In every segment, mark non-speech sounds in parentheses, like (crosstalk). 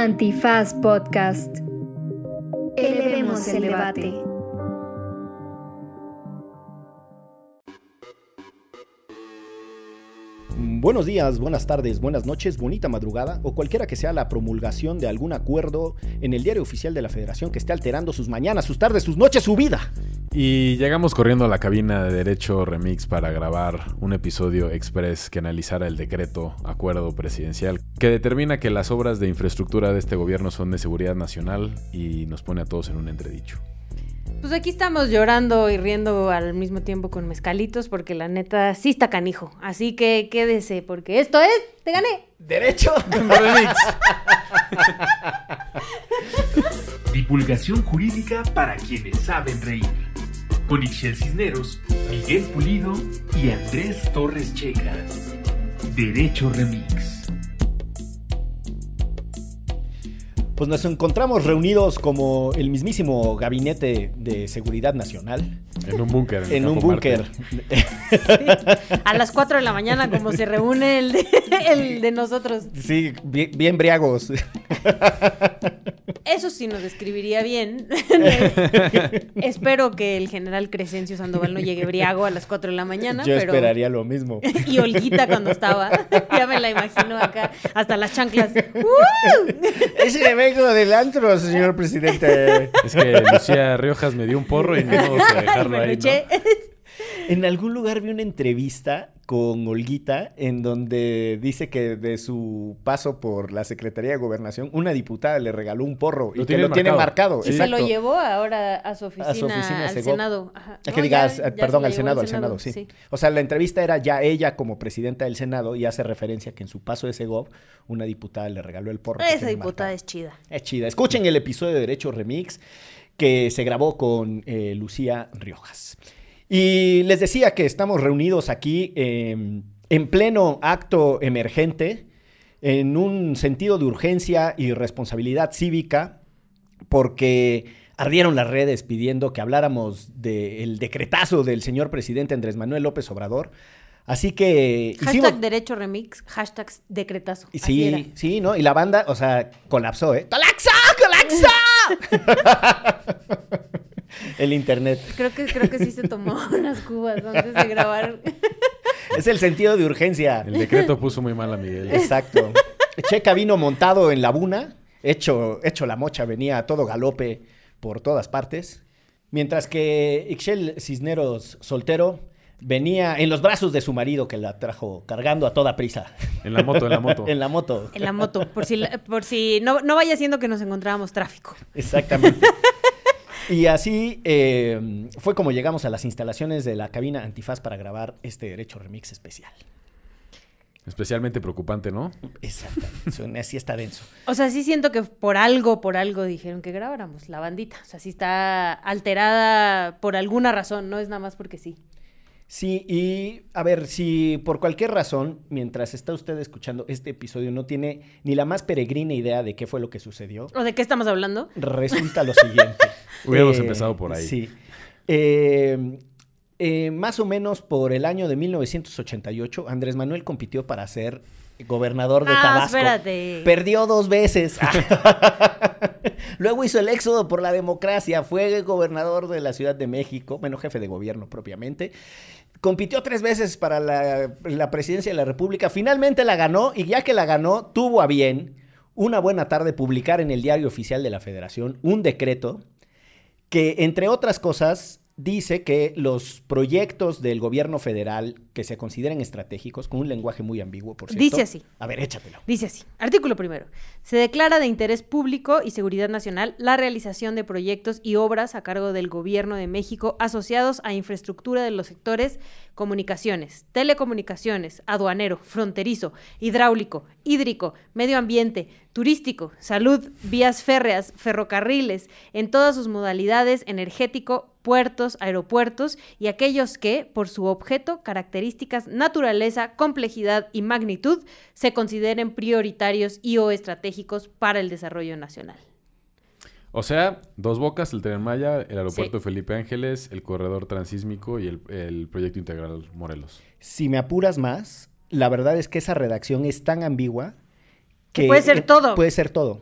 Antifaz Podcast. Elevemos el debate. Buenos días, buenas tardes, buenas noches, bonita madrugada o cualquiera que sea la promulgación de algún acuerdo en el diario oficial de la Federación que esté alterando sus mañanas, sus tardes, sus noches, su vida. Y llegamos corriendo a la cabina de Derecho Remix para grabar un episodio express que analizara el decreto acuerdo presidencial que determina que las obras de infraestructura de este gobierno son de seguridad nacional y nos pone a todos en un entredicho. Pues aquí estamos llorando y riendo al mismo tiempo con mezcalitos porque la neta sí está canijo. Así que quédese porque esto es, te gané. Derecho Remix. (laughs) Divulgación jurídica para quienes saben reír. Con Ixel Cisneros, Miguel Pulido y Andrés Torres Checa. Derecho Remix. Pues nos encontramos reunidos como el mismísimo Gabinete de Seguridad Nacional En un búnker. en un búnker. A las 4 de la mañana como se reúne el de, el de nosotros. Sí, bien, bien briagos. (laughs) Eso sí nos describiría bien. (laughs) Espero que el general Crescencio Sandoval no llegue briago a las 4 de la mañana. Yo pero... esperaría lo mismo. (laughs) Y Olguita cuando estaba. (laughs) ya me la imagino acá. Hasta las chanclas. ¡Uh! Ese vengo del antro, señor presidente. Es que Lucía Riojas me dio un porro y no vamos a dejarlo ahí. ¿no? En algún lugar vi una entrevista con Olguita en donde dice que de su paso por la Secretaría de Gobernación, una diputada le regaló un porro y Lo que tiene lo tiene marcado. Y se lo llevó ahora a su oficina, oficina al. Senado. Ajá. No, que digas, ya- ya perdón, se al Senado, al Senado, sí. O sea, la entrevista era ya ella como presidenta del Senado y hace referencia que en su paso de Segov, una diputada le regaló el porro. Esa diputada marcado. es chida. Es chida. Escuchen el episodio de Derecho Remix que se grabó con eh, Lucía Riojas. Y les decía que estamos reunidos aquí eh, en pleno acto emergente, en un sentido de urgencia y responsabilidad cívica, porque ardieron las redes pidiendo que habláramos del decretazo del señor presidente Andrés Manuel López Obrador. Así que Hashtag hicimos... derecho remix, hashtag decretazo. Sí, sí, ¿no? Y la banda, o sea, colapsó, ¿eh? ¡Colapsó! ¡Colapsó! (laughs) (laughs) El internet. Creo que, creo que sí se tomó (laughs) unas cubas antes de grabar. (laughs) Es el sentido de urgencia. El decreto puso muy mal a Miguel. Exacto. Checa vino montado en la buna, hecho, hecho la mocha, venía a todo galope por todas partes. Mientras que Ixchel Cisneros soltero venía en los brazos de su marido que la trajo cargando a toda prisa En la moto, en la moto. en la moto. En la moto, por si, la- por si no, no vaya siendo que nos encontrábamos tráfico. Exactamente. Y así eh, fue como llegamos a las instalaciones de la cabina Antifaz para grabar este Derecho Remix especial. Especialmente preocupante, ¿no? Exactamente. Así está denso. O sea, sí siento que por algo, por algo dijeron que grabáramos la bandita. O sea, sí está alterada por alguna razón, no es nada más porque sí. Sí, y a ver, si por cualquier razón, mientras está usted escuchando este episodio, no tiene ni la más peregrina idea de qué fue lo que sucedió, ¿O de qué estamos hablando? resulta lo siguiente. (laughs) Hubiéramos empezado por ahí. Sí. Eh, eh, más o menos por el año de 1988, Andrés Manuel compitió para ser gobernador de Ah, Tabasco. espérate. Perdió dos veces. (laughs) Luego hizo el éxodo por la democracia. Fue gobernador de la Ciudad de México, bueno, jefe de gobierno propiamente. Compitió tres veces para la, presidencia de la República. Finalmente la ganó y ya que la ganó, tuvo a bien una buena tarde publicar en el diario oficial de la Federación un decreto que, entre otras cosas, dice que los proyectos del gobierno federal que se consideren estratégicos, con un lenguaje muy ambiguo, por cierto. Dice así. A ver, échatelo. Dice así, artículo primero. Se declara de interés público y seguridad nacional la realización de proyectos y obras a cargo del Gobierno de México asociados a infraestructura de los sectores comunicaciones, telecomunicaciones, aduanero, fronterizo, hidráulico, hídrico, medio ambiente, turístico, salud, vías férreas, ferrocarriles, en todas sus modalidades, energético, puertos, aeropuertos y aquellos que, por su objeto, características, naturaleza, complejidad y magnitud, se consideren prioritarios y o estratégicos para el desarrollo nacional. O sea, Dos Bocas, el Tren Maya, el aeropuerto Sí. Felipe Ángeles, el corredor transísmico y el, el proyecto integral Morelos. Si me apuras más, la verdad es que esa redacción es tan ambigua que... Puede ser todo. Puede ser todo.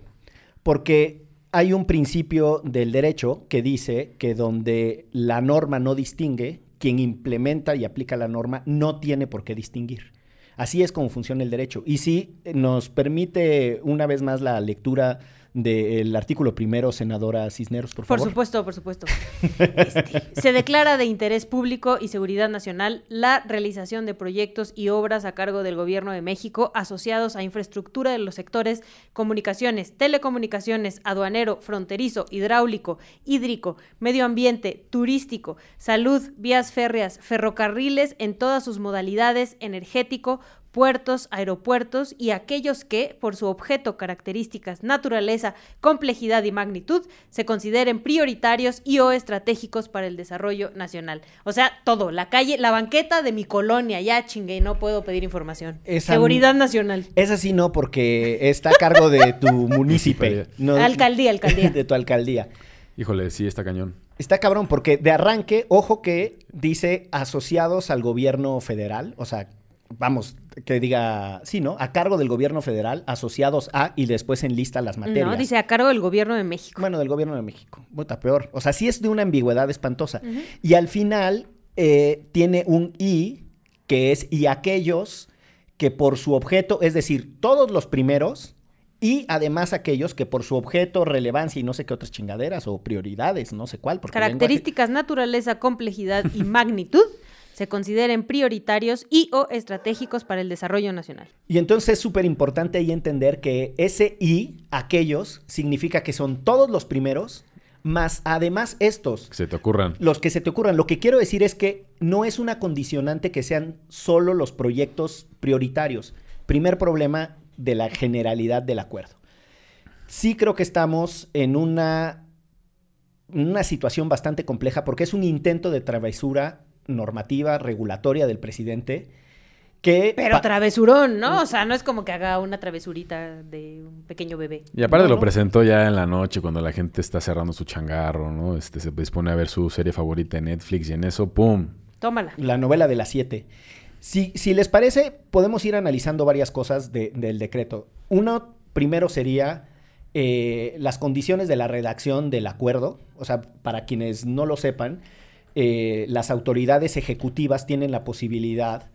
Porque hay un principio del derecho que dice que donde la norma no distingue, quien implementa y aplica la norma no tiene por qué distinguir. Así es como funciona el derecho. Y si nos permite una vez más la lectura del artículo primero, senadora Cisneros, por favor. Por supuesto, por supuesto. (laughs) Este, se declara de interés público y seguridad nacional la realización de proyectos y obras a cargo del Gobierno de México asociados a infraestructura de los sectores comunicaciones, telecomunicaciones, aduanero, fronterizo, hidráulico, hídrico, medio ambiente, turístico, salud, vías férreas, ferrocarriles en todas sus modalidades, energético, puertos, aeropuertos y aquellos que, por su objeto, características, naturaleza, complejidad y magnitud, se consideren prioritarios y o estratégicos para el desarrollo nacional. O sea, todo, la calle, la banqueta de mi colonia, ya chingue, no puedo pedir información. Seguridad nacional. Es así no, porque está a cargo de tu (laughs) municipio. alcaldía, alcaldía. De tu alcaldía. Híjole, sí, está cañón. Está cabrón, porque de arranque, ojo que dice asociados al gobierno federal, o sea, vamos, que diga, sí, ¿no? A cargo del gobierno federal, asociados a, y después enlista las materias. No, dice a cargo del gobierno de México. Bueno, del gobierno de México. Puta, peor. O sea, sí es de una ambigüedad espantosa. Y al final eh, tiene un y, que es y aquellos que por su objeto, es decir, todos los primeros, y además aquellos que por su objeto, relevancia y no sé qué otras chingaderas o prioridades, no sé cuál. Características, naturaleza, complejidad y (laughs) magnitud se consideren prioritarios y o estratégicos para el desarrollo nacional. Y entonces es súper importante ahí entender que ese y, aquellos, significa que son todos los primeros, más además estos. Que se te ocurran. Los que se te ocurran. Lo que quiero decir es que no es una condicionante que sean solo los proyectos prioritarios. Primer problema de la generalidad del acuerdo. Sí creo que estamos en una, una situación bastante compleja porque es un intento de travesura normativa regulatoria del presidente que... Pero travesurón, ¿no? O sea, no es como que haga una travesurita de un pequeño bebé. Y aparte lo presentó ya en la noche cuando la gente está cerrando su changarro, ¿no? Este se dispone a ver su serie favorita en Netflix y en eso, ¡pum! Tómala. La novela de las siete. Si, si les parece, podemos ir analizando varias cosas del decreto. Uno, primero sería eh, las condiciones de la redacción del acuerdo. O sea, para quienes no lo sepan, eh, las autoridades ejecutivas tienen la posibilidad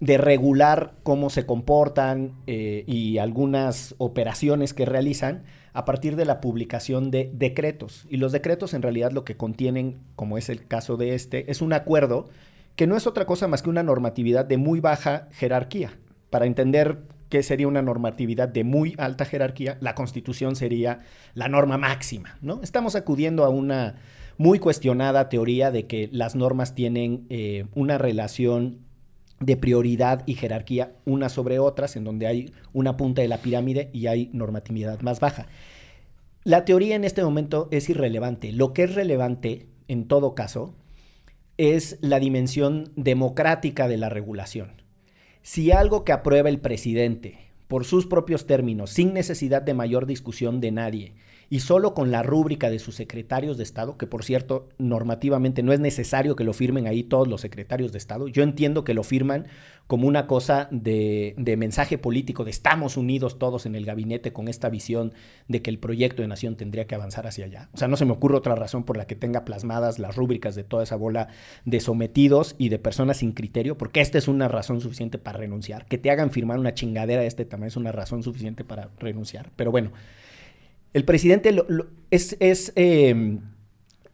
de regular cómo se comportan eh, y algunas operaciones que realizan a partir de la publicación de decretos. Y los decretos en realidad lo que contienen, como es el caso de este, es un acuerdo que no es otra cosa más que una normatividad de muy baja jerarquía. Para entender qué sería una normatividad de muy alta jerarquía, la constitución sería la norma máxima, ¿no? Estamos acudiendo a una muy cuestionada teoría de que las normas tienen eh, una relación de prioridad y jerarquía unas sobre otras, en donde hay una punta de la pirámide y hay normatividad más baja. La teoría en este momento es irrelevante. Lo que es relevante, en todo caso, es la dimensión democrática de la regulación. Si algo que aprueba el presidente, por sus propios términos, sin necesidad de mayor discusión de nadie, y solo con la rúbrica de sus secretarios de Estado, que por cierto, normativamente no es necesario que lo firmen ahí todos los secretarios de Estado. Yo entiendo que lo firman como una cosa de, mensaje político, de estamos unidos todos en el gabinete con esta visión de que el proyecto de nación tendría que avanzar hacia allá. O sea, no se me ocurre otra razón por la que tenga plasmadas las rúbricas de toda esa bola de sometidos y de personas sin criterio, porque esta es una razón suficiente para renunciar. Que te hagan firmar una chingadera de este también es una razón suficiente para renunciar. Pero bueno. El presidente es, em,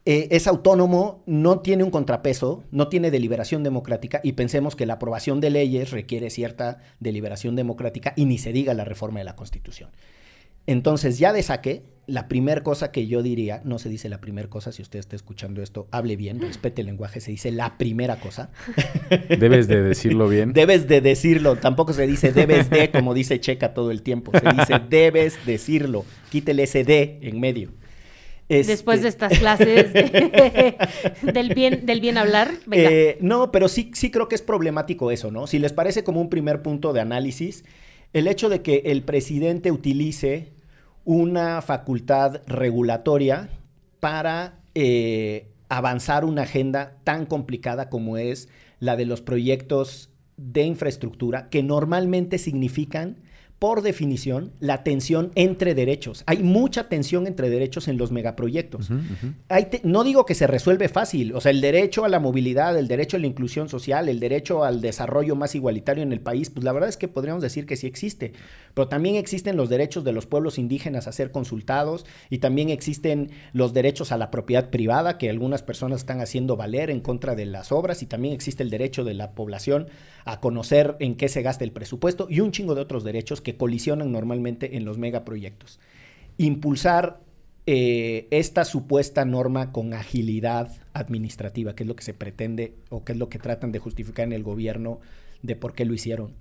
eh, es, autónomo, no tiene un contrapeso, no tiene deliberación democrática y pensemos que la aprobación de leyes requiere cierta deliberación democrática y ni se diga la reforma de la Constitución. Entonces, ya de saque, la primera cosa que yo diría, no se dice la primera cosa, si usted está escuchando esto, hable bien, respete el lenguaje, se dice la primera cosa. (laughs) Debes de decirlo bien. (laughs) Debes de decirlo, tampoco se dice debes de, como dice Checa todo el tiempo, se dice (laughs) debes decirlo, quítele ese de en medio. Después de este estas clases del, bien, del bien hablar. Eh, no, pero sí, sí creo que es problemático eso, ¿no? Si les parece como un primer punto de análisis, el hecho de que el presidente utilice una facultad regulatoria para eh, avanzar una agenda tan complicada como es la de los proyectos de infraestructura, que normalmente significan por definición, la tensión entre derechos. Hay mucha tensión entre derechos en los megaproyectos. Hay no digo que se resuelve fácil, o sea, el derecho a la movilidad, el derecho a la inclusión social, el derecho al desarrollo más igualitario en el país, pues la verdad es que podríamos decir que sí existe, pero también existen los derechos de los pueblos indígenas a ser consultados y también existen los derechos a la propiedad privada que algunas personas están haciendo valer en contra de las obras y también existe el derecho de la población a conocer en qué se gasta el presupuesto y un chingo de otros derechos que colisionan normalmente en los megaproyectos. Impulsar eh, esta supuesta norma con agilidad administrativa, que es lo que se pretende o que es lo que tratan de justificar en el gobierno de por qué lo hicieron.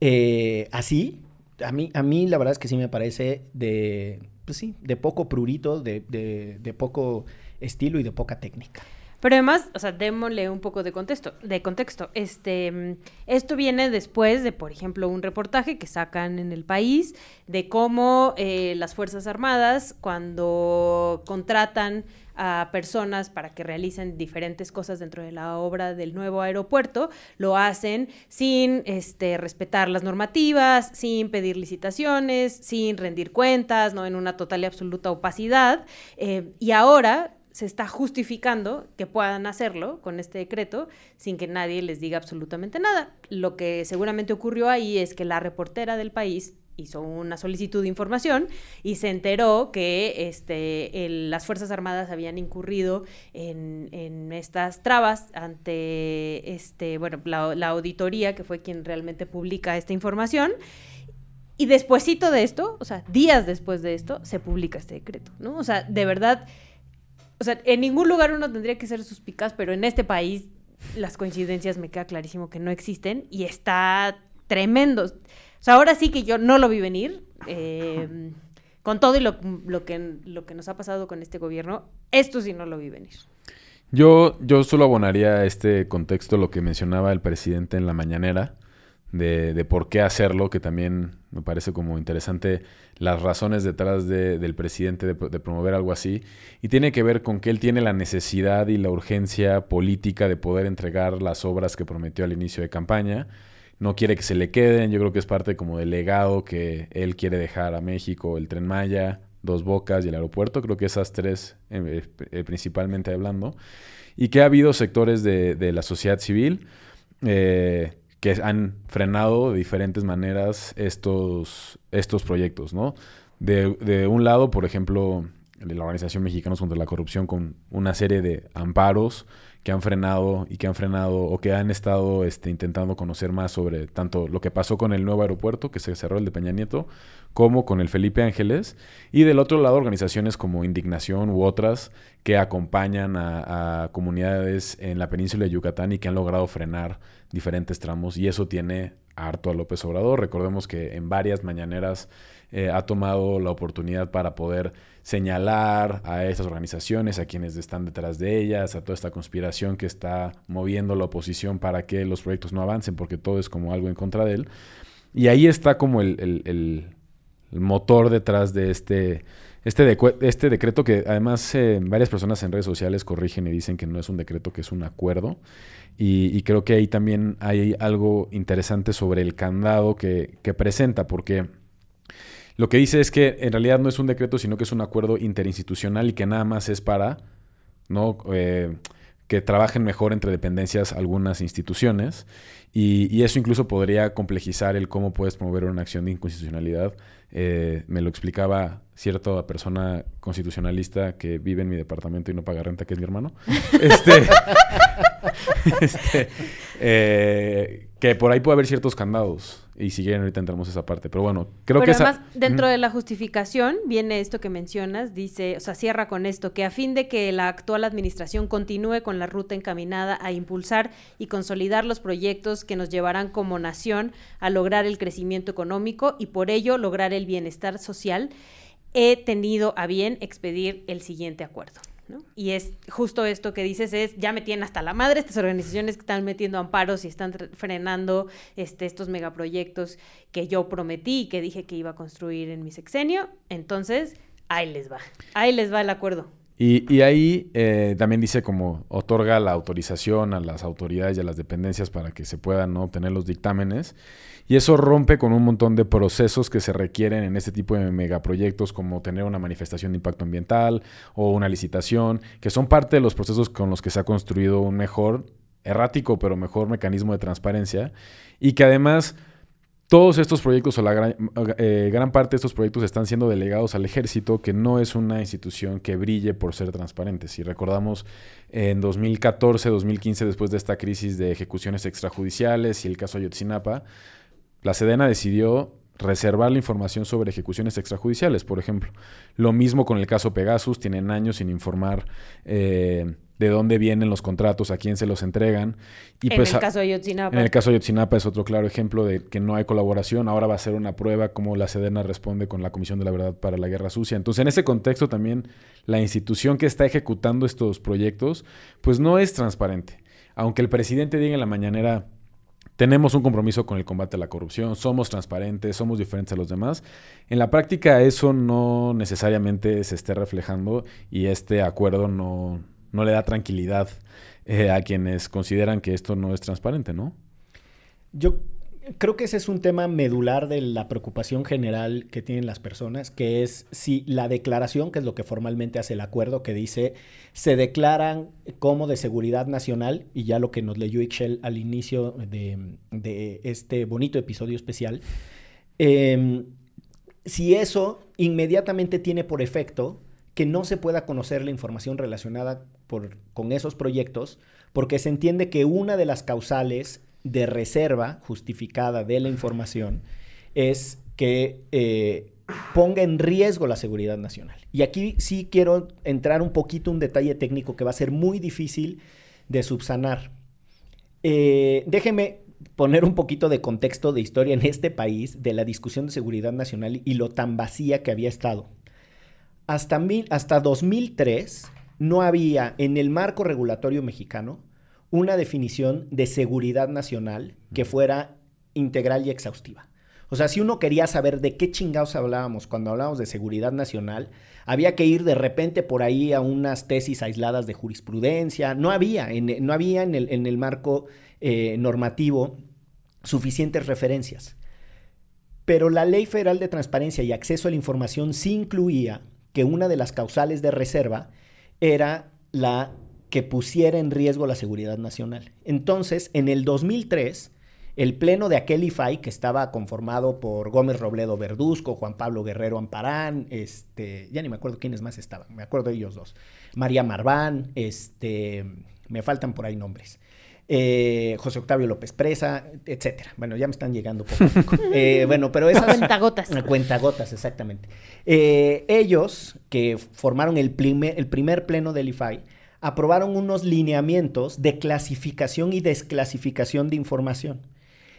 Eh, así, a mí, a mí la verdad es que sí me parece de, pues sí, de poco prurito, de, de poco estilo y de poca técnica. Pero además, o sea, démosle un poco de contexto. De contexto. Este, esto viene después de, por ejemplo, un reportaje que sacan en el país de cómo eh, las Fuerzas Armadas, cuando contratan a personas para que realicen diferentes cosas dentro de la obra del nuevo aeropuerto, lo hacen sin este, respetar las normativas, sin pedir licitaciones, sin rendir cuentas, ¿no? en una total y absoluta opacidad. Eh, y ahora se está justificando que puedan hacerlo con este decreto sin que nadie les diga absolutamente nada. Lo que seguramente ocurrió ahí es que la reportera del país hizo una solicitud de información y se enteró que este, las Fuerzas Armadas habían incurrido en, estas trabas ante este, bueno, la, auditoría, que fue quien realmente publica esta información. Y despuésito de esto, o sea, días después de esto, se publica este decreto, ¿no? O sea, de verdad o sea, en ningún lugar uno tendría que ser suspicaz, pero en este país las coincidencias me queda clarísimo que no existen y está tremendo. O sea, ahora sí que yo no lo vi venir. Eh, con todo y lo, que, lo que nos ha pasado con este gobierno, esto sí no lo vi venir. Yo, yo solo abonaría a este contexto lo que mencionaba el presidente en la mañanera de, por qué hacerlo, que también me parece como interesante las razones detrás del presidente de, promover algo así. Y tiene que ver con que él tiene la necesidad y la urgencia política de poder entregar las obras que prometió al inicio de campaña. No quiere que se le queden, yo creo que es parte como del legado que él quiere dejar a México, el tren Maya, Dos Bocas y el aeropuerto, creo que esas tres eh, eh, principalmente hablando. Y que ha habido sectores de, la sociedad civil. Eh, que han frenado de diferentes maneras estos, estos proyectos, ¿no? De, un lado, por ejemplo, la Organización Mexicanos contra la Corrupción con una serie de amparos que han frenado y que han frenado o que han estado este, intentando conocer más sobre tanto lo que pasó con el nuevo aeropuerto, que se cerró el de Peña Nieto, como con el Felipe Ángeles. Y del otro lado, organizaciones como Indignación u otras que acompañan a, a comunidades en la península de Yucatán y que han logrado frenar diferentes tramos y eso tiene harto a López Obrador. Recordemos que en varias mañaneras eh, ha tomado la oportunidad para poder señalar a estas organizaciones, a quienes están detrás de ellas, a toda esta conspiración que está moviendo la oposición para que los proyectos no avancen, porque todo es como algo en contra de él. Y ahí está como el, motor detrás de este, este, este decreto que además eh, varias personas en redes sociales corrigen y dicen que no es un decreto, que es un acuerdo. Y, creo que ahí también hay algo interesante sobre el candado que, presenta, porque lo que dice es que en realidad no es un decreto, sino que es un acuerdo interinstitucional y que nada más es para ¿no? Eh, que trabajen mejor entre dependencias algunas instituciones. Y, eso incluso podría complejizar el cómo puedes promover una acción de inconstitucionalidad. Eh, me lo explicaba cierta persona constitucionalista que vive en mi departamento y no paga renta, que es mi hermano. (laughs) este, (laughs) este eh, que por ahí puede haber ciertos candados. Y si quieren, ahorita entramos a esa parte. Pero bueno, creo que además, dentro de la justificación viene esto que mencionas, dice, o sea, cierra con esto, que a fin de que la actual administración continúe con la ruta encaminada a impulsar y consolidar los proyectos que nos llevarán como nación a lograr el crecimiento económico y por ello lograr el bienestar social, he tenido a bien expedir el siguiente acuerdo. Y es justo esto que dices, es ya me tienen hasta la madre estas organizaciones que están metiendo amparos y están frenando este, estos megaproyectos que yo prometí y que dije que iba a construir en mi sexenio. Entonces, ahí les va, ahí les va el acuerdo. Y, y ahí eh, también dice como otorga la autorización a las autoridades y a las dependencias para que se puedan ¿no? obtener los dictámenes. Y eso rompe con un montón de procesos que se requieren en este tipo de megaproyectos, como tener una manifestación de impacto ambiental o una licitación, que son parte de los procesos con los que se ha construido un mejor, errático, pero mejor mecanismo de transparencia. Y que además todos estos proyectos o la gran, eh, gran, parte de estos proyectos están siendo delegados al ejército, que no es una institución que brille por ser transparente. Si recordamos en 2014, 2015, después de esta crisis de ejecuciones extrajudiciales y el caso Ayotzinapa, la Sedena decidió reservar la información sobre ejecuciones extrajudiciales, por ejemplo. Lo mismo con el caso Pegasus, tienen años sin informar. Eh, de dónde vienen los contratos, a quién se los entregan. Y en pues, el caso de Yotzinapa. En el caso de Yotzinapa es otro claro ejemplo de que no hay colaboración. Ahora va a ser una prueba cómo la Sedena responde con la Comisión de la Verdad para la Guerra Sucia. Entonces, en ese contexto también la institución que está ejecutando estos proyectos, pues no es transparente. Aunque el presidente diga en la mañanera, tenemos un compromiso con el combate a la corrupción, somos transparentes, somos diferentes a los demás. En la práctica eso no necesariamente se esté reflejando y este acuerdo no, no le da tranquilidad eh, a quienes consideran que esto no es transparente, ¿no? Yo creo que ese es un tema medular de la preocupación general que tienen las personas, que es si la declaración, que es lo que formalmente hace el acuerdo, que dice se declaran como de seguridad nacional, y ya lo que nos leyó Ixchel al inicio de, este bonito episodio especial, em, si eso inmediatamente tiene por efecto que no se pueda conocer la información relacionada con esos proyectos, porque se entiende que una de las causales de reserva justificada de la información es que eh, ponga en riesgo la seguridad nacional. Y aquí sí quiero entrar un poquito un detalle técnico que va a ser muy difícil de subsanar. Eh, déjeme poner un poquito de contexto de historia en este país de la discusión de seguridad nacional y lo tan vacía que había estado hasta, mil, hasta 2003 no había en el marco regulatorio mexicano una definición de seguridad nacional que fuera integral y exhaustiva. O sea, si uno quería saber de qué chingados hablábamos cuando hablábamos de seguridad nacional, había que ir de repente por ahí a unas tesis aisladas de jurisprudencia. No había, en, no había en, el, marco eh, normativo suficientes referencias. Pero la Ley Federal de Transparencia y Acceso a la Información sí incluía que una de las causales de reserva era la que pusiera en riesgo la seguridad nacional. Entonces, en el 2003, el pleno de aquel IFAI, que estaba conformado por Gómez Robledo Verduzco, Juan Pablo Guerrero Amparán, este, ya ni me acuerdo quiénes más estaban, me acuerdo de ellos dos, María Marván, este, me faltan por ahí nombres. Eh, José Octavio López Presa, etcétera. Bueno, ya me están llegando poco a poco. (laughs) Eh, bueno, pero esas... Cuentagotas. (laughs) Cuentagotas, exactamente. Eh, ellos, que formaron el primer, el primer pleno del IFAI, aprobaron unos lineamientos de clasificación y desclasificación de información.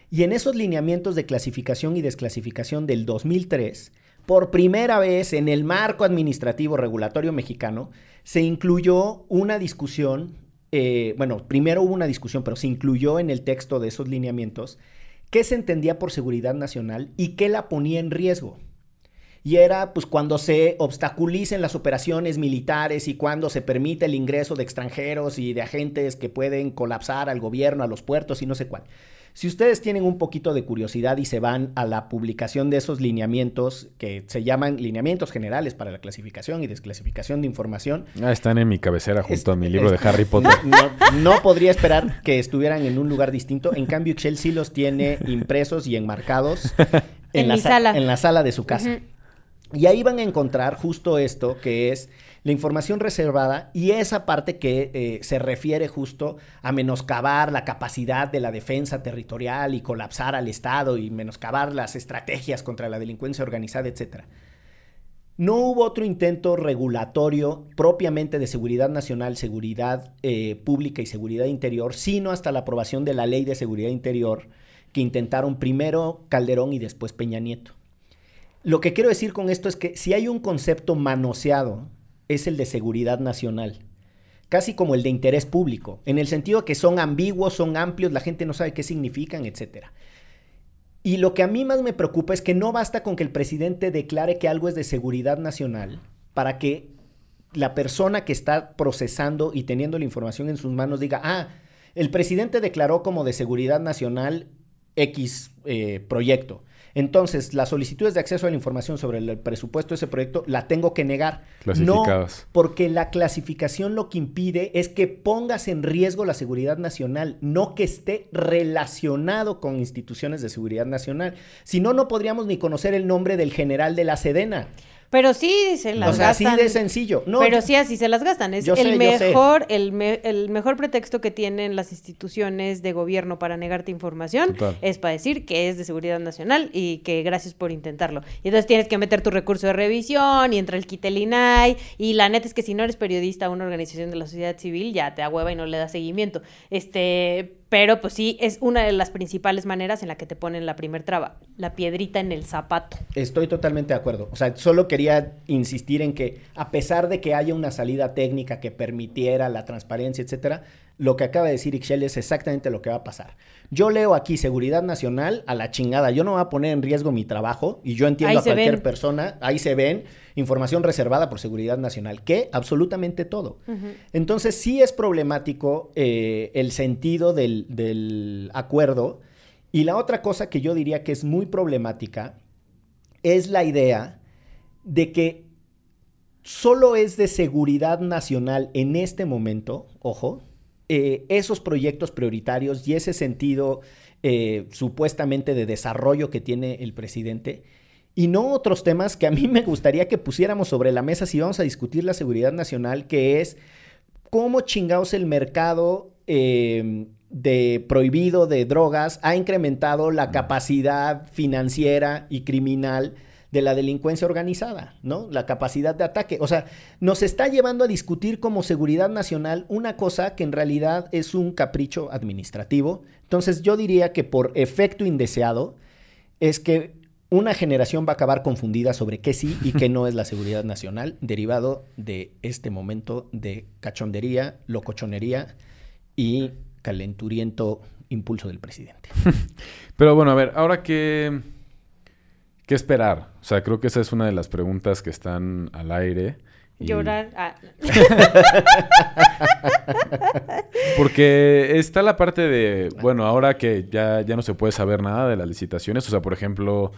Y en esos lineamientos de clasificación y desclasificación del 2003, por primera vez en el marco administrativo regulatorio mexicano, se incluyó una discusión eh, bueno, primero hubo una discusión, pero se incluyó en el texto de esos lineamientos qué se entendía por seguridad nacional y qué la ponía en riesgo. Y era pues cuando se obstaculicen las operaciones militares y cuando se permite el ingreso de extranjeros y de agentes que pueden colapsar al gobierno, a los puertos y no sé cuál. Si ustedes tienen un poquito de curiosidad y se van a la publicación de esos lineamientos que se llaman lineamientos generales para la clasificación y desclasificación de información. Ah, están en mi cabecera junto a mi libro de Harry (laughs) Potter. No, podría esperar que estuvieran en un lugar distinto. En cambio, Excel sí los tiene impresos y enmarcados (laughs) en, la, sala. en la sala de su casa. Y ahí van a encontrar justo esto, que es la información reservada y esa parte que eh, se refiere justo a menoscabar la capacidad de la defensa territorial y colapsar al Estado y menoscabar las estrategias contra la delincuencia organizada, etc. No hubo otro intento regulatorio propiamente de seguridad nacional, seguridad eh, pública y seguridad interior, sino hasta la aprobación de la ley de seguridad interior que intentaron primero Calderón y después Peña Nieto. Lo que quiero decir con esto es que si hay un concepto manoseado es el de seguridad nacional, casi como el de interés público, en el sentido que son ambiguos, son amplios, la gente no sabe qué significan, etc. Y lo que a mí más me preocupa es que no basta con que el presidente declare que algo es de seguridad nacional para que la persona que está procesando y teniendo la información en sus manos diga, ah, el presidente declaró como de seguridad nacional X eh, proyecto. Entonces, las solicitudes de acceso a la información sobre el presupuesto de ese proyecto la tengo que negar. No, porque la clasificación lo que impide es que pongas en riesgo la seguridad nacional, no que esté relacionado con instituciones de seguridad nacional. Si no, no podríamos ni conocer el nombre del general de la Sedena. Pero sí se las o sea, así de sencillo. No, pero sí así se las gastan. Es el mejor, el, el, mejor pretexto que tienen las instituciones de gobierno para negarte información es para decir que es de seguridad nacional y que gracias por intentarlo. Y entonces tienes que meter tu recurso de revisión y entra el Kitelinay. Y la neta es que si no eres periodista o una organización de la sociedad civil, ya te hueva y no le da seguimiento. Este, pero pues sí, es una de las principales maneras en la que te ponen la primer traba, la piedrita en el zapato. Estoy totalmente de acuerdo. O sea, solo quería insistir en que a pesar de que haya una salida técnica que permitiera la transparencia, etcétera, lo que acaba de decir Ixchel es exactamente lo que va a pasar. Yo leo aquí seguridad nacional a la chingada. Yo no voy a poner en riesgo mi trabajo y yo entiendo a cualquier persona, ahí se ven, información reservada por seguridad nacional, que absolutamente todo. Entonces sí es problemático eh, el sentido del, del acuerdo. Y la otra cosa que yo diría que es muy problemática es la idea de que solo es de seguridad nacional en este momento, ojo, eh, esos proyectos prioritarios y ese sentido eh, supuestamente de desarrollo que tiene el presidente y no otros temas que a mí me gustaría que pusiéramos sobre la mesa si vamos a discutir la seguridad nacional, que es cómo chingados el mercado eh, de prohibido de drogas ha incrementado la capacidad financiera y criminal de la delincuencia organizada, ¿no? La capacidad de ataque. O sea, nos está llevando a discutir como seguridad nacional una cosa que en realidad es un capricho administrativo. Entonces yo diría que por efecto indeseado es que una generación va a acabar confundida sobre qué sí y qué no es la seguridad nacional, derivado de este momento de cachondería, locochonería y calenturiento impulso del presidente. (laughs) Pero bueno, a ver, ahora que ¿Qué esperar? O sea, creo que esa es una de las preguntas que están al aire. Llorar. Ah. (laughs) Porque está la parte de, bueno, ahora que ya, ya no se puede saber nada de las licitaciones, o sea, por ejemplo,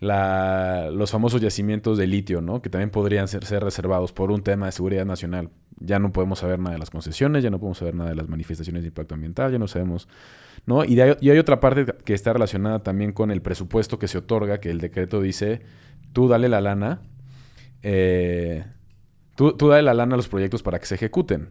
los famosos yacimientos de litio, ¿no? Que también podrían ser, ser reservados por un tema de seguridad nacional. Ya no podemos saber nada de las concesiones, ya no podemos saber nada de las manifestaciones de impacto ambiental, ya no sabemos ¿no? Y, hay, otra parte que está relacionada también con el presupuesto que se otorga, que el decreto dice, tú dale la lana, eh, tú, dale la lana a los proyectos para que se ejecuten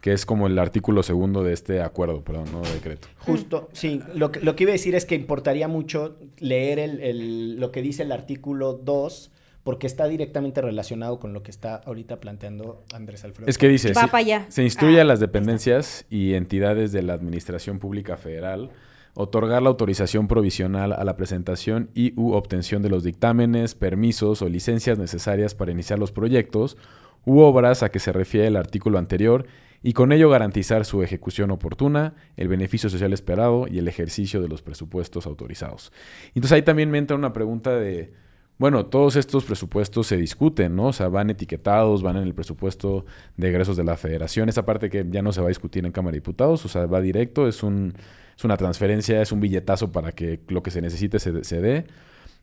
que es como el artículo segundo de este acuerdo, perdón, no decreto. Justo, sí. Lo, lo, que iba a decir es que importaría mucho leer el, lo que dice el artículo 2 porque está directamente relacionado con lo que está ahorita planteando Andrés Alfredo. Es que dice, Va se, instruye a ah, las dependencias y entidades de la Administración Pública Federal otorgar la autorización provisional a la presentación y u obtención de los dictámenes, permisos o licencias necesarias para iniciar los proyectos u obras a que se refiere el artículo anterior y con ello garantizar su ejecución oportuna, el beneficio social esperado y el ejercicio de los presupuestos autorizados. Entonces ahí también me entra una pregunta de bueno, todos estos presupuestos se discuten, ¿no? O sea, van etiquetados, van en el presupuesto de egresos de la federación. Esa parte que ya no se va a discutir en Cámara de Diputados, o sea, va directo, es, un, es una transferencia, es un billetazo para que lo que se necesite se, se dé.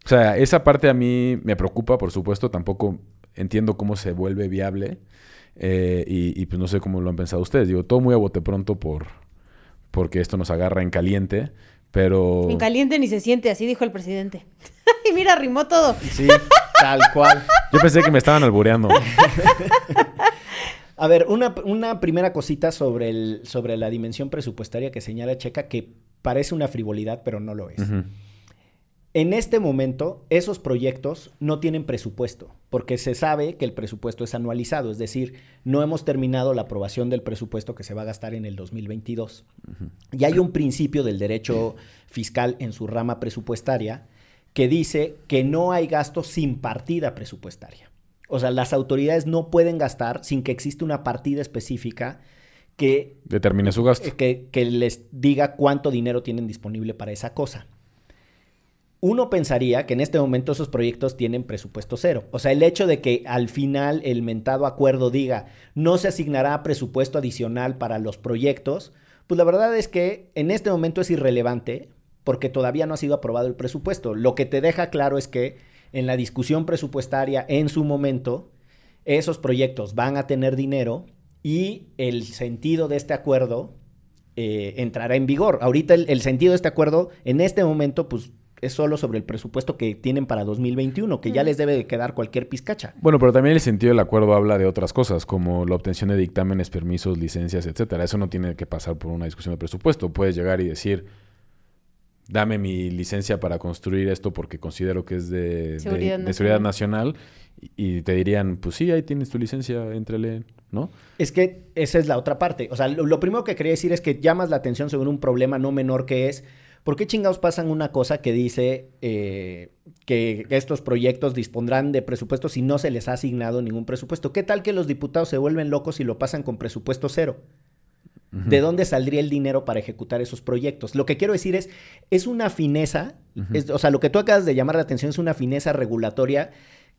O sea, esa parte a mí me preocupa, por supuesto, tampoco entiendo cómo se vuelve viable eh, y, pues no sé cómo lo han pensado ustedes. Digo, todo muy a bote pronto por, porque esto nos agarra en caliente, pero... En caliente ni se siente, así dijo el presidente. (laughs) y mira, rimó todo. Sí, tal cual. Yo pensé que me estaban albureando. (laughs) A ver, una, primera cosita sobre, el, sobre la dimensión presupuestaria que señala Checa, que parece una frivolidad, pero no lo es. En este momento, esos proyectos no tienen presupuesto, porque se sabe que el presupuesto es anualizado, es decir, no hemos terminado la aprobación del presupuesto que se va a gastar en el 2022. Y hay un principio del derecho fiscal en su rama presupuestaria que dice que no hay gasto sin partida presupuestaria. O sea, las autoridades no pueden gastar sin que exista una partida específica que determine su gasto. Que, que les diga cuánto dinero tienen disponible para esa cosa. Uno pensaría que en este momento esos proyectos tienen presupuesto cero. O sea, el hecho de que al final el mentado acuerdo diga no se asignará presupuesto adicional para los proyectos, pues la verdad es que en este momento es irrelevante porque todavía no ha sido aprobado el presupuesto. Lo que te deja claro es que en la discusión presupuestaria en su momento, esos proyectos van a tener dinero y el sentido de este acuerdo eh, entrará en vigor. Ahorita el, el, sentido de este acuerdo, en este momento, pues es solo sobre el presupuesto que tienen para 2021, que ya les debe de quedar cualquier pizcacha. Bueno, pero también el sentido del acuerdo habla de otras cosas, como la obtención de dictámenes, permisos, licencias, etcétera. Eso no tiene que pasar por una discusión de presupuesto. Puedes llegar y decir, dame mi licencia para construir esto porque considero que es de seguridad, de, nacional. De seguridad nacional. Y te dirían, pues sí, ahí tienes tu licencia, entrele, ¿no? Es que esa es la otra parte. O sea, lo, lo primero que quería decir es que llamas la atención sobre un problema no menor que es ¿Por qué chingados pasan una cosa que dice eh, que estos proyectos dispondrán de presupuesto si no se les ha asignado ningún presupuesto? ¿Qué tal que los diputados se vuelven locos y lo pasan con presupuesto cero? Uh -huh. ¿De dónde saldría el dinero para ejecutar esos proyectos? Lo que quiero decir es, es una fineza, uh -huh. es, o sea, lo que tú acabas de llamar la atención es una fineza regulatoria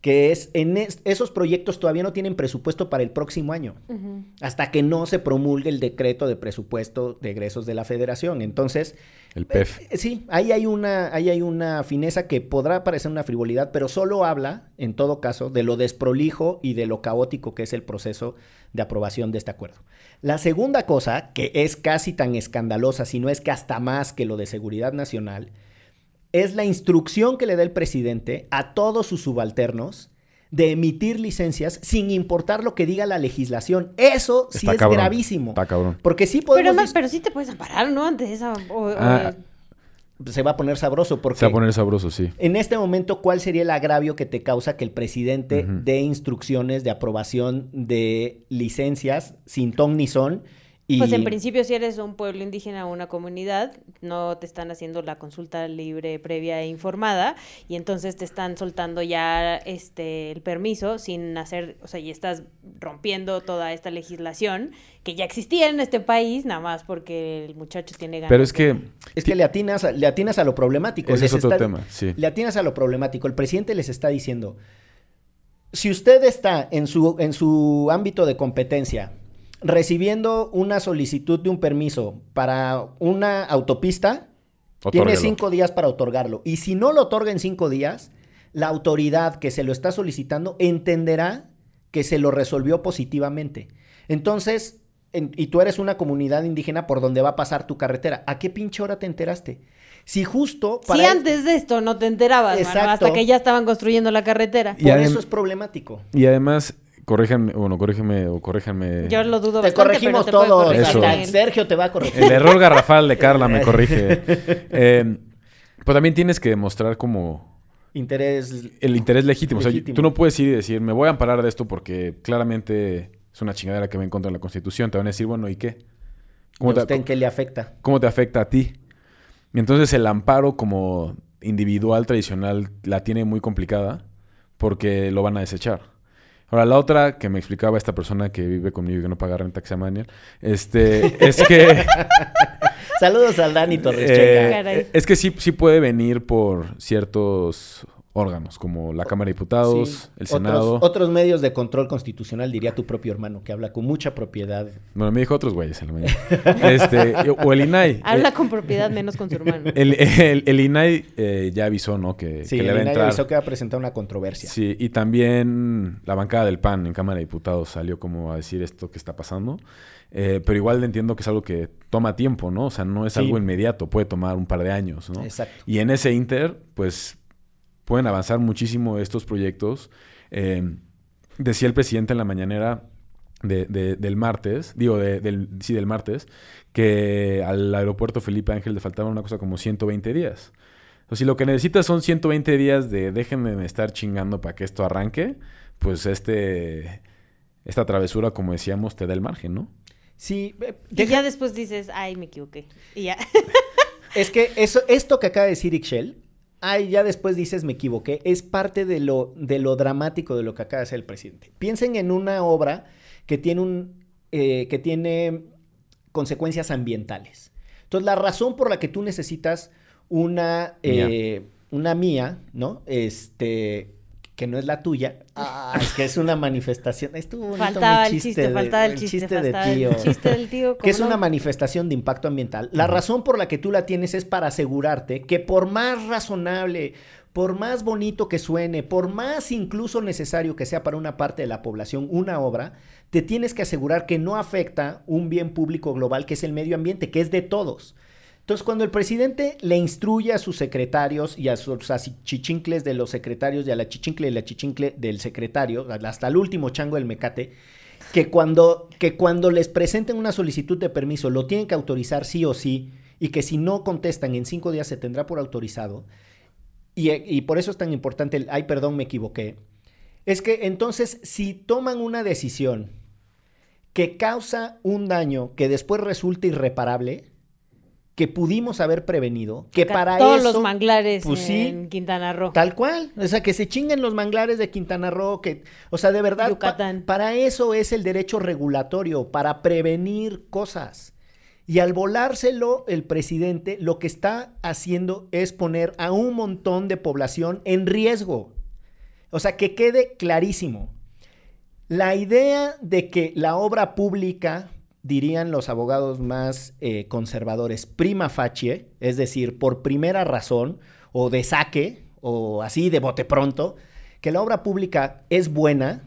que es en es, esos proyectos todavía no tienen presupuesto para el próximo año, uh -huh. hasta que no se promulgue el decreto de presupuesto de egresos de la federación. Entonces, el PEF. Eh, sí, ahí hay, una, ahí hay una fineza que podrá parecer una frivolidad, pero solo habla, en todo caso, de lo desprolijo y de lo caótico que es el proceso de aprobación de este acuerdo. La segunda cosa, que es casi tan escandalosa, si no es que hasta más que lo de seguridad nacional, es la instrucción que le da el presidente a todos sus subalternos de emitir licencias sin importar lo que diga la legislación. Eso sí Está es cabrón. gravísimo. Está cabrón. Porque sí podemos... Pero, pero sí te puedes amparar, ¿no? Ante esa... O, Ah, Se va a poner sabroso porque... Se va a poner sabroso, sí. En este momento, ¿cuál sería el agravio que te causa que el presidente dé instrucciones de aprobación de licencias sin ton ni son? Y... Pues en principio, si eres un pueblo indígena o una comunidad, no te están haciendo la consulta libre, previa e informada, y entonces te están soltando ya este el permiso sin hacer, o sea, y estás rompiendo toda esta legislación que ya existía en este país, nada más porque el muchacho tiene ganas. Pero es de- que Es que le atinas, a, le atinas a lo problemático. ese es otro está- tema, sí. Le atinas a lo problemático. El presidente les está diciendo, si usted está en su, en su ámbito de competencia recibiendo una solicitud de un permiso para una autopista, tiene cinco días para otorgarlo. Y si no lo otorga en cinco días, la autoridad que se lo está solicitando entenderá que se lo resolvió positivamente. Entonces, en- y tú eres una comunidad indígena por donde va a pasar tu carretera. ¿A qué pinche hora te enteraste? Si justo Si para... antes de esto no te enterabas, mano, hasta que ya estaban construyendo la carretera. Y Por eso es problemático. Y además, corríjanme, bueno, corrígeme o corríjanme. Yo lo dudo Te bastante, corregimos pero te todos. Eso. Sergio te va a corregir. El error garrafal de Carla me (laughs) corrige. Eh, pues también tienes que demostrar como Interés. el interés legítimo. O sea, tú no puedes ir y decir, me voy a amparar de esto porque claramente es una chingadera que va en contra de la Constitución. Te van a decir, bueno, ¿y qué? ¿Cómo ¿A te, usted en qué le afecta? cómo te afecta a ti? Y entonces el amparo como individual tradicional la tiene muy complicada porque lo van a desechar. Ahora, la otra que me explicaba esta persona que vive conmigo y que no paga renta, que se llama Daniel, este, (laughs) es que... Saludos al Dani Torres Eh, es que sí, sí puede venir por ciertos órganos, como la Cámara de Diputados, Sí, el Senado. Otros, medios de control constitucional, diría tu propio hermano, que habla con mucha propiedad. Bueno, me dijo otros güeyes en la mañana. (laughs) este, o el INAI. Habla Eh, con propiedad menos con su hermano. el, el- el INAI eh, ya avisó, ¿no? Que, Sí, que le el va a INAI entrar. avisó que va a presentar una controversia. Sí, y también la bancada del PAN en Cámara de Diputados salió como a decir esto que está pasando. Eh, pero igual entiendo que es algo que toma tiempo, ¿no? O sea, no es Sí. algo inmediato, puede tomar un par de años, ¿no? Exacto. Y en ese inter, pues pueden avanzar muchísimo estos proyectos. Eh, decía el presidente en la mañanera de- de- del martes, digo, de- del, sí, del martes, que al aeropuerto Felipe Ángel le faltaban una cosa como 120 días. O si lo que necesitas son 120 días de déjenme estar chingando para que esto arranque, pues este esta travesura, como decíamos, te da el margen, ¿no? Sí, eh, Y ya después dices, ay, me equivoqué. Y ya. (laughs) es que eso, esto que acaba de decir Ixchel, ay, ya después dices me equivoqué, es parte de lo, de lo dramático de lo que acaba de hacer el presidente. Piensen en una obra que tiene un eh, que tiene consecuencias ambientales. Entonces, la razón por la que tú necesitas una, eh, una mía, ¿no? Este, que no es la tuya, ah, es que es una manifestación. Estuvo bonito Faltaba mi el chiste, de- faltaba el chiste, de faltaba el tío. chiste del tío, (laughs) Que es ¿cómo una manifestación de impacto ambiental. La razón por la que tú la tienes es para asegurarte que por más razonable, por más bonito que suene, por más incluso necesario que sea para una parte de la población una obra, te tienes que asegurar que no afecta un bien público global que es el medio ambiente, que es de todos. Entonces, cuando el presidente le instruye a sus secretarios y a sus chichincles de los secretarios y a la chichincle y la chichincle del secretario, hasta el último chango del mecate, que cuando, que cuando les presenten una solicitud de permiso lo tienen que autorizar sí o sí y que si no contestan en cinco días se tendrá por autorizado. Y, y por eso es tan importante el, ay, perdón, me equivoqué. Es que entonces, si toman una decisión que causa un daño que después resulta irreparable, que pudimos haber prevenido, que para Todos eso... los manglares pues sí, en Quintana Roo. Tal cual. O sea, que se chinguen los manglares de Quintana Roo, que, o sea, de verdad, pa- para eso es el derecho regulatorio, para prevenir cosas. Y al volárselo el presidente, lo que está haciendo es poner a un montón de población en riesgo. O sea, que quede clarísimo. La idea de que la obra pública, dirían los abogados más eh, conservadores, prima facie, es decir, por primera razón, o de saque, o así de bote pronto, que la obra pública es buena,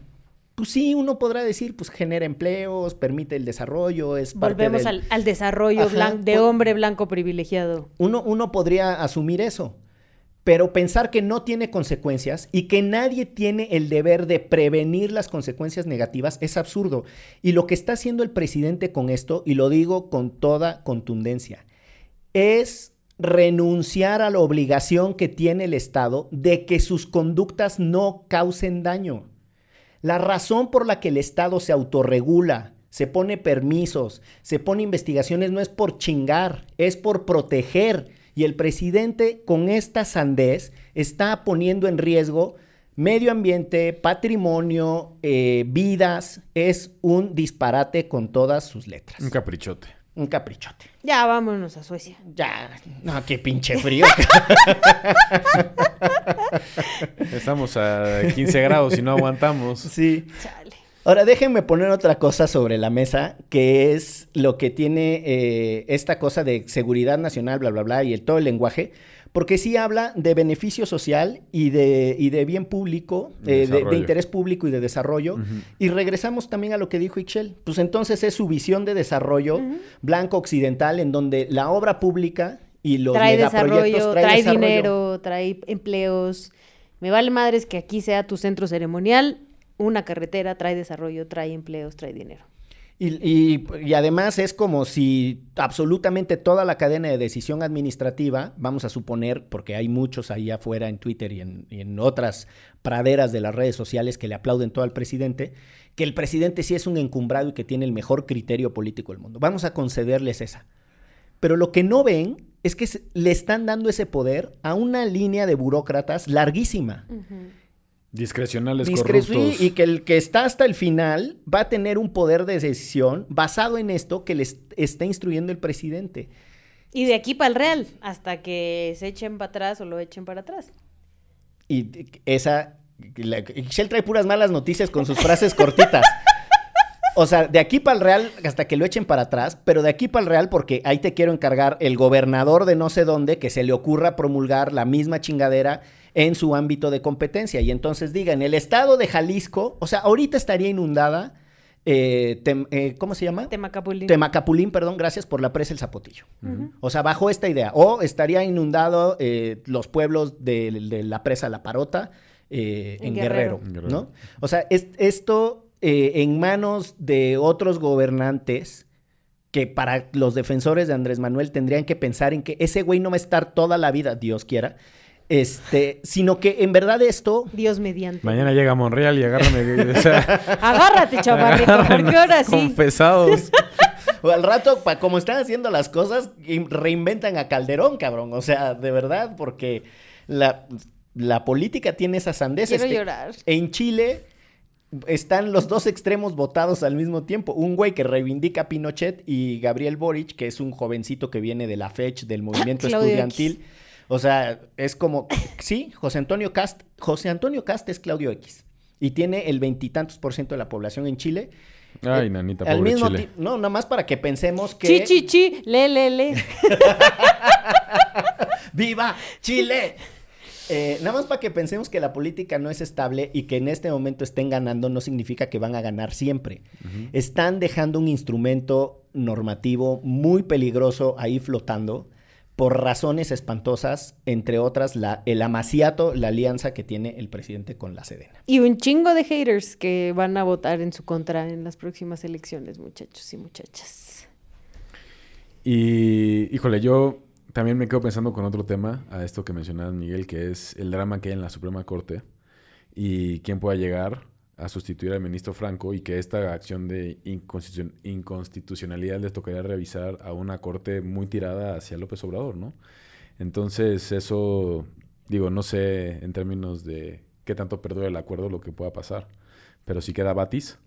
pues sí, uno podrá decir, pues genera empleos, permite el desarrollo, es parte Volvemos del- al, al desarrollo Ajá, blan- de hombre blanco privilegiado. uno, uno podría asumir eso, pero pensar que no tiene consecuencias y que nadie tiene el deber de prevenir las consecuencias negativas es absurdo. Y lo que está haciendo el presidente con esto, y lo digo con toda contundencia, es renunciar a la obligación que tiene el Estado de que sus conductas no causen daño. La razón por la que el Estado se autorregula, se pone permisos, se pone investigaciones, no es por chingar, es por proteger. Y el presidente con esta sandez está poniendo en riesgo medio ambiente, patrimonio, eh, vidas. Es un disparate con todas sus letras. Un caprichote. Un caprichote. Ya vámonos a Suecia. Ya, no, qué pinche frío. (laughs) Estamos a 15 grados y no aguantamos. sí. Chale. Ahora déjenme poner otra cosa sobre la mesa, que es lo que tiene eh, esta cosa de seguridad nacional, bla, bla, bla, y el, todo el lenguaje, porque sí habla de beneficio social y de, y de bien público, De eh, de, interés público y de desarrollo. Y regresamos también a lo que dijo Ixchel. Pues entonces es su visión de desarrollo blanco occidental, en donde la obra pública y los trae megaproyectos desarrollo, trae, desarrollo. dinero, trae empleos. Me vale madres que aquí sea tu centro ceremonial, una carretera, trae desarrollo, trae empleos, trae dinero. Y, y- y además es como si absolutamente toda la cadena de decisión administrativa, vamos a suponer, porque hay muchos ahí afuera en Twitter y en, y en otras praderas de las redes sociales que le aplauden todo al presidente, que el presidente sí es un encumbrado y que tiene el mejor criterio político del mundo. Vamos a concederles esa. Pero lo que no ven es que le están dando ese poder a una línea de burócratas larguísima. Sí, corruptos. y que el que está hasta el final va a tener un poder de decisión basado en esto que les está instruyendo el presidente. Y de aquí para el real, hasta que se echen para atrás o lo echen para atrás. Y esa. La, Shell trae puras malas noticias con sus frases cortitas. O sea, de aquí para el Real hasta que lo echen para atrás, pero de aquí para el Real porque ahí te quiero encargar el gobernador de no sé dónde que se le ocurra promulgar la misma chingadera en su ámbito de competencia. Y entonces diga, en el estado de Jalisco, o sea, ahorita estaría inundada, eh, Tem- eh, ¿cómo se llama? Temacapulín. Temacapulín, perdón, gracias por la presa El Zapotillo. O sea, bajo esta idea. O estaría inundado eh, los pueblos de, de la presa La Parota eh, en, En Guerrero. ¿no? O sea, es- esto eh, en manos de otros gobernantes que para los defensores de Andrés Manuel tendrían que pensar en que ese güey no va a estar toda la vida, Dios quiera, este, sino que en verdad esto Dios mediante. Mañana llega Monreal y agárrame. o sea, (laughs) Agárrate, chavarrito, porque ahora sí. Confesados. O (laughs) al rato, pa, como están haciendo las cosas, reinventan a Calderón, cabrón. O sea, de verdad, porque la, la política tiene esa sandez. Quiero Este, llorar. En Chile están los dos extremos votados al mismo tiempo. Un güey que reivindica a Pinochet y Gabriel Boric, que es un jovencito que viene de la FECH, del (laughs) movimiento estudiantil. O sea, es como, sí, José Antonio Cast, José Antonio Cast es Claudio X y tiene el veintitantos por ciento de la población en Chile. Ay, Eh, nanita, al pobre mismo Chile. No, nada más para que pensemos que... Chi, chi, chi, le, le, le. (laughs) ¡Viva Chile! Eh, nada más para que pensemos que la política no es estable y que en este momento estén ganando no significa que van a ganar siempre. Están dejando un instrumento normativo muy peligroso ahí flotando por razones espantosas, entre otras la, el amaciato, la alianza que tiene el presidente con la Sedena. Y un chingo de haters que van a votar en su contra en las próximas elecciones, muchachos y muchachas. Y, híjole, yo también me quedo pensando con otro tema, a esto que mencionabas, Miguel, que es el drama que hay en la Suprema Corte y quién pueda llegar a sustituir al ministro Franco y que esta acción de inconstitu- inconstitucionalidad les tocaría revisar a una corte muy tirada hacia López Obrador, ¿no? Entonces, eso, digo, no sé en términos de qué tanto perdura el acuerdo lo que pueda pasar, pero si queda Batis.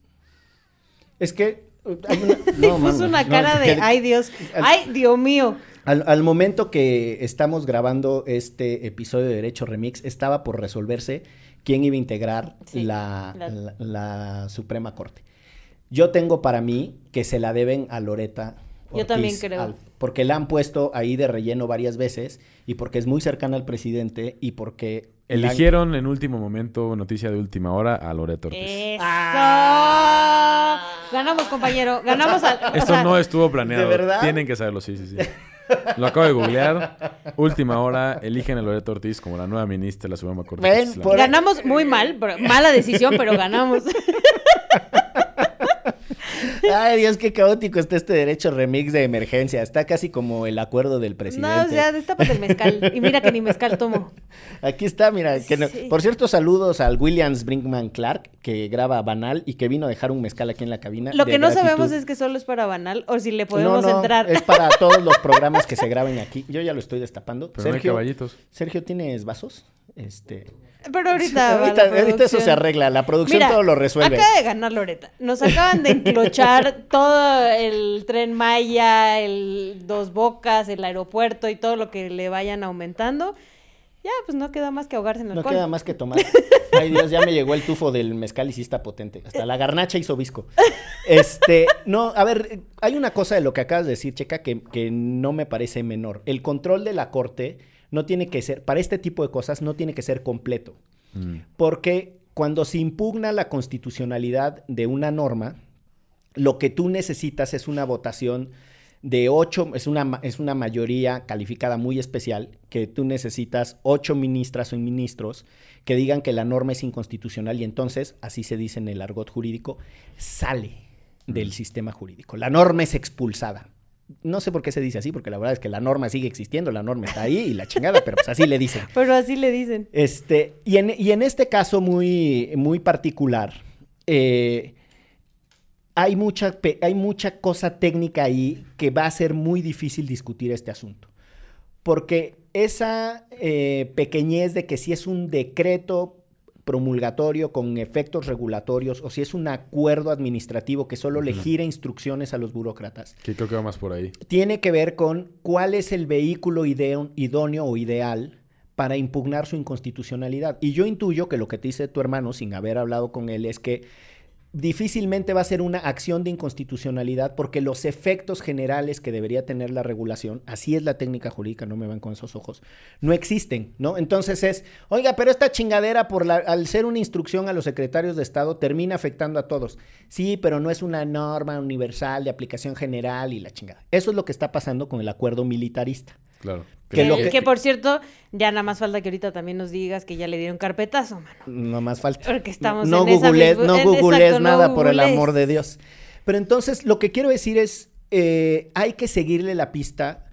Es que... (laughs) no, puso una no, cara de, que- ay Dios, al- ay Dios mío. Al, al momento que estamos grabando este episodio de Derecho Remix, estaba por resolverse quién iba a integrar Sí, la, la- la- la Suprema Corte. Yo tengo para mí que se la deben a Loreta. Yo también Ortiz creo. Alf, porque la han puesto ahí de relleno varias veces y porque es muy cercana al presidente y porque... han- Eligieron en último momento, noticia de última hora, a Loreto Ortiz. Eso. Ah. Ganamos, compañero. Ganamos al. o Esto sea, no estuvo planeado. ¿De verdad? Tienen que saberlo, sí, sí, sí. (laughs) Lo acabo de googlear. Última hora, eligen a Loreto Ortiz como la nueva ministra de la Suprema Corte. Ven, por- Ganamos muy mal, pero- mala decisión, pero ganamos. Ay, Dios, qué caótico está este Derecho Remix de emergencia. Está casi como el acuerdo del presidente. No, o sea, destápate el mezcal. Y mira que ni mezcal tomo. Aquí está, mira. que no- Sí. Por cierto, saludos al Williams Brinkman Clark, que graba Banal y que vino a dejar un mezcal aquí en la cabina. Lo que no gratitud. sabemos es que solo es para banal o si le podemos No, no, entrar. Es para todos los (laughs) programas que se graben aquí. Yo ya lo estoy destapando. Pero no hay Sergio, caballitos. Sergio, ¿tienes vasos? Este. Pero (laughs) ahorita. ahorita, ahorita eso se arregla. La producción Mira, todo lo resuelve. Acaba de ganar Loreta. Nos acaban de enclochar (laughs) todo el tren Maya, el Dos Bocas, el aeropuerto y todo lo que le vayan aumentando. Ya, pues no queda más que ahogarse en No alcohol. queda más que tomar. (laughs) Ay, Dios, ya me llegó el tufo del mezcal y sí está potente. Hasta la garnacha hizo visco. Este, no, a ver, hay una cosa de lo que acabas de decir, Checa, que, que no me parece menor. El control de la corte no tiene que ser, para este tipo de cosas, no tiene que ser completo. Mm. Porque cuando se impugna la constitucionalidad de una norma, lo que tú necesitas es una votación de ocho, es una, es una mayoría calificada muy especial, que tú necesitas ocho ministras o ministros que digan que la norma es inconstitucional y entonces, así se dice en el argot jurídico, sale del sistema jurídico. La norma es expulsada. No sé por qué se dice así, porque la verdad es que la norma sigue existiendo, la norma está ahí y la chingada, pero pues así le dicen. (laughs) Pero así le dicen. Este, y en, y en este caso muy, muy particular, eh, hay, mucha, hay mucha cosa técnica ahí que va a ser muy difícil discutir este asunto. Porque esa eh, pequeñez de que si es un decreto promulgatorio con efectos regulatorios o si es un acuerdo administrativo que solo le gira instrucciones a los burócratas, Que creo que va más por ahí. tiene que ver con cuál es el vehículo idóneo o ideal para impugnar su inconstitucionalidad. Y yo intuyo que lo que te dice tu hermano, sin haber hablado con él, es que difícilmente va a ser una acción de inconstitucionalidad porque los efectos generales que debería tener la regulación, así es la técnica jurídica, no me van con esos ojos, no existen, ¿no? Entonces es, oiga, pero esta chingadera por la, al ser una instrucción a los secretarios de Estado termina afectando a todos. Sí, pero no es una norma universal de aplicación general y la chingada. Eso es lo que está pasando con el acuerdo militarista. Claro. Que Que, lo que- que, por cierto, ya nada más falta que ahorita también nos digas que ya le dieron carpetazo, mano. No más falta. Porque estamos no en esa googlees, no en- googlees exacto, no nada por el googlees. amor de Dios. Pero entonces lo que quiero decir es, eh, hay que seguirle la pista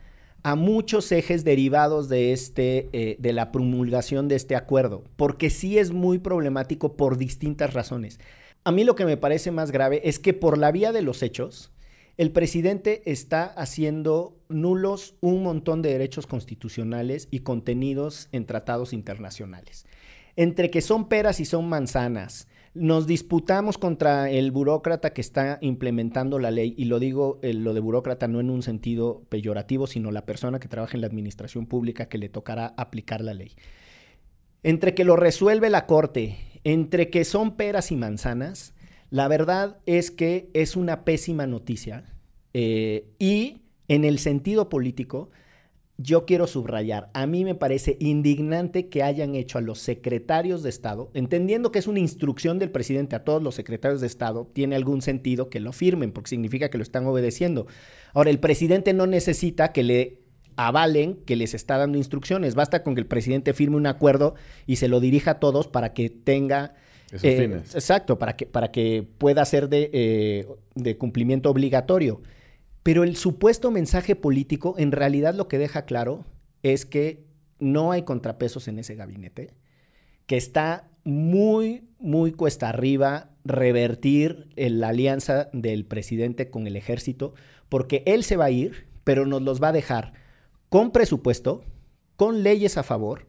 a muchos ejes derivados de este, eh, de la promulgación de este acuerdo, porque sí es muy problemático por distintas razones. A mí lo que me parece más grave es que por la vía de los hechos, el presidente está haciendo nulos un montón de derechos constitucionales y contenidos en tratados internacionales. Entre que son peras y son manzanas, Nos disputamos contra el burócrata que está implementando la ley, y lo digo eh, lo de burócrata no en un sentido peyorativo, sino la persona que trabaja en la administración pública que le tocará aplicar la ley. Entre que lo resuelve la Corte, entre que son peras y manzanas, la verdad es que es una pésima noticia. eh, y en el sentido político, yo quiero subrayar, a mí me parece indignante que hayan hecho a los secretarios de Estado, entendiendo que es una instrucción del presidente a todos los secretarios de Estado, tiene algún sentido que lo firmen, porque significa que lo están obedeciendo. Ahora, el presidente no necesita que le avalen que les está dando instrucciones, basta con que el presidente firme un acuerdo y se lo dirija a todos para que tenga... Eh, fines. Exacto, para que, para que pueda ser de, eh, de cumplimiento obligatorio. Pero el supuesto mensaje político en realidad lo que deja claro es que no hay contrapesos en ese gabinete, que está muy, muy cuesta arriba revertir la alianza del presidente con el ejército, porque él se va a ir, pero nos los va a dejar con presupuesto, con leyes a favor,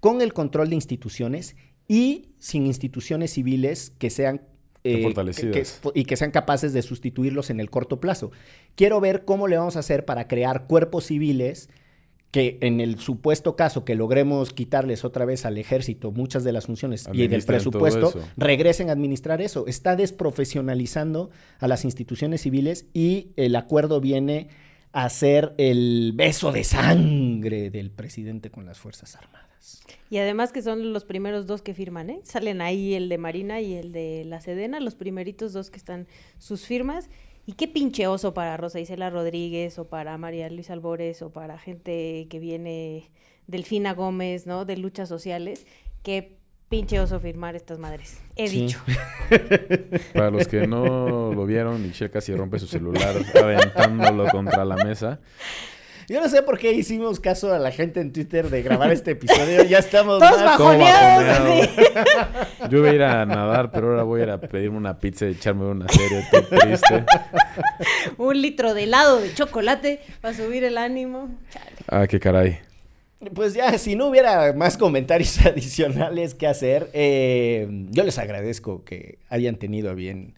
con el control de instituciones y sin instituciones civiles que sean eh, que- y que sean capaces de sustituirlos en el corto plazo. Quiero ver cómo le vamos a hacer para crear cuerpos civiles que en el supuesto caso que logremos quitarles otra vez al ejército muchas de las funciones y del presupuesto, regresen a administrar eso. Está desprofesionalizando a las instituciones civiles y el acuerdo viene a ser el beso de sangre del presidente con las Fuerzas Armadas. Y además que son los primeros dos que firman, ¿eh? Salen ahí el de Marina y el de la Sedena, los primeritos dos que están sus firmas. Y qué pinche oso para Rosa Isela Rodríguez o para María Luisa Albores o para gente que viene Delfina Gómez, ¿no? De luchas sociales. Qué pinche oso firmar estas madres. He Sí. dicho. (laughs) Para los que no lo vieron, Michelle casi rompe su celular aventándolo contra la mesa. Yo no sé por qué hicimos caso a la gente en Twitter de grabar este episodio. Ya estamos Todos más- bajoneados, así. (laughs) Yo iba a ir a nadar, pero ahora voy a ir a pedirme una pizza y echarme una serie triste. Un litro de helado de chocolate para subir el ánimo. Chale. Ah, qué caray. Pues ya, si no hubiera más comentarios (laughs) adicionales que hacer, eh, yo les agradezco que hayan tenido a bien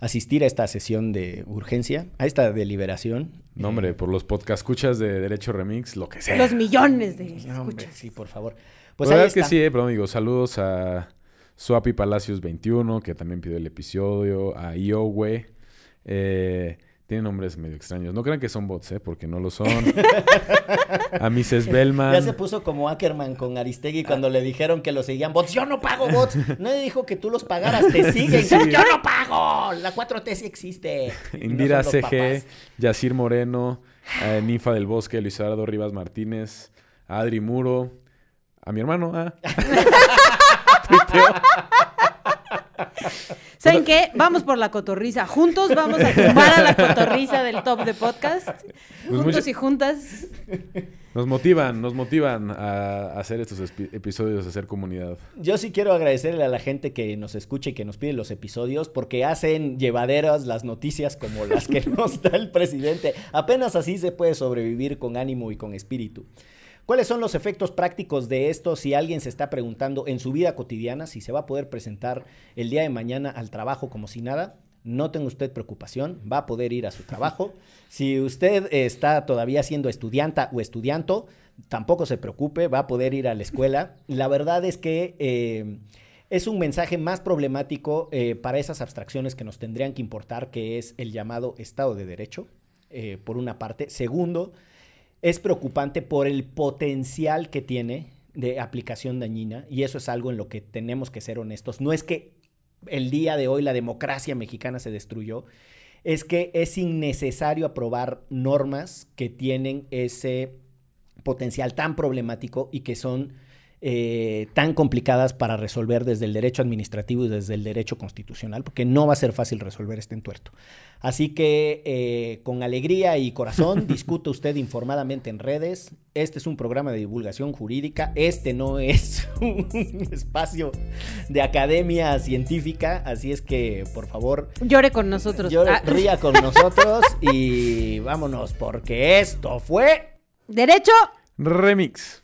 asistir a esta sesión de urgencia, a esta deliberación. No, hombre, Eh, por los podcast escuchas de Derecho Remix, lo que sea. Los millones de no, hombre, escuchas. sí, por favor. Pues Pues la verdad es que sí, eh, pero digo, saludos a Swapi Palacios 21, que también pidió el episodio, a Iowe. Eh, tienen nombres medio extraños. No crean que son bots, ¿eh? Porque no lo son. (laughs) a Mrs. Bellman. Ya se puso como Ackerman con Aristegui cuando le dijeron que lo seguían bots. Yo no pago bots. Nadie dijo que tú los pagaras. Te siguen. Sí. Yo no pago. La 4T sí existe. No Indira los CG. Yacir Moreno, eh, Ninfa del Bosque, Luis Eduardo Rivas Martínez, Adri Muro, a mi hermano, ah. (laughs) (laughs) ¿Saben qué? Vamos por la cotorriza. Juntos vamos a tumbar a la cotorriza del top de podcast. Juntos mucha- y juntas. Nos motivan, nos motivan a hacer estos episodios, a hacer comunidad. Yo sí quiero agradecerle a la gente que nos escucha y que nos pide los episodios porque hacen llevaderas las noticias como las que nos da el presidente. Apenas así se puede sobrevivir con ánimo y con espíritu. ¿Cuáles son los efectos prácticos de esto si alguien se está preguntando en su vida cotidiana si se va a poder presentar el día de mañana al trabajo como si nada? No tenga usted preocupación, va a poder ir a su trabajo. (laughs) Si usted está todavía siendo estudianta o estudianto, tampoco se preocupe, va a poder ir a la escuela. (laughs) La verdad es que eh, es un mensaje más problemático eh, para esas abstracciones que nos tendrían que importar, que es el llamado Estado de Derecho, eh, por una parte. Segundo, es preocupante por el potencial que tiene de aplicación dañina y eso es algo en lo que tenemos que ser honestos. No es que el día de hoy la democracia mexicana se destruyó, es que es innecesario aprobar normas que tienen ese potencial tan problemático y que son eh, tan complicadas para resolver desde el derecho administrativo y desde el derecho constitucional, porque no va a ser fácil resolver este entuerto. Así que eh, con alegría y corazón (laughs) discuta usted informadamente en redes. Este es un programa de divulgación jurídica, este no es (laughs) un espacio de academia científica, así es que por favor Llore con nosotros. Ah, ría con (laughs) nosotros y vámonos porque esto fue... Derecho. Remix.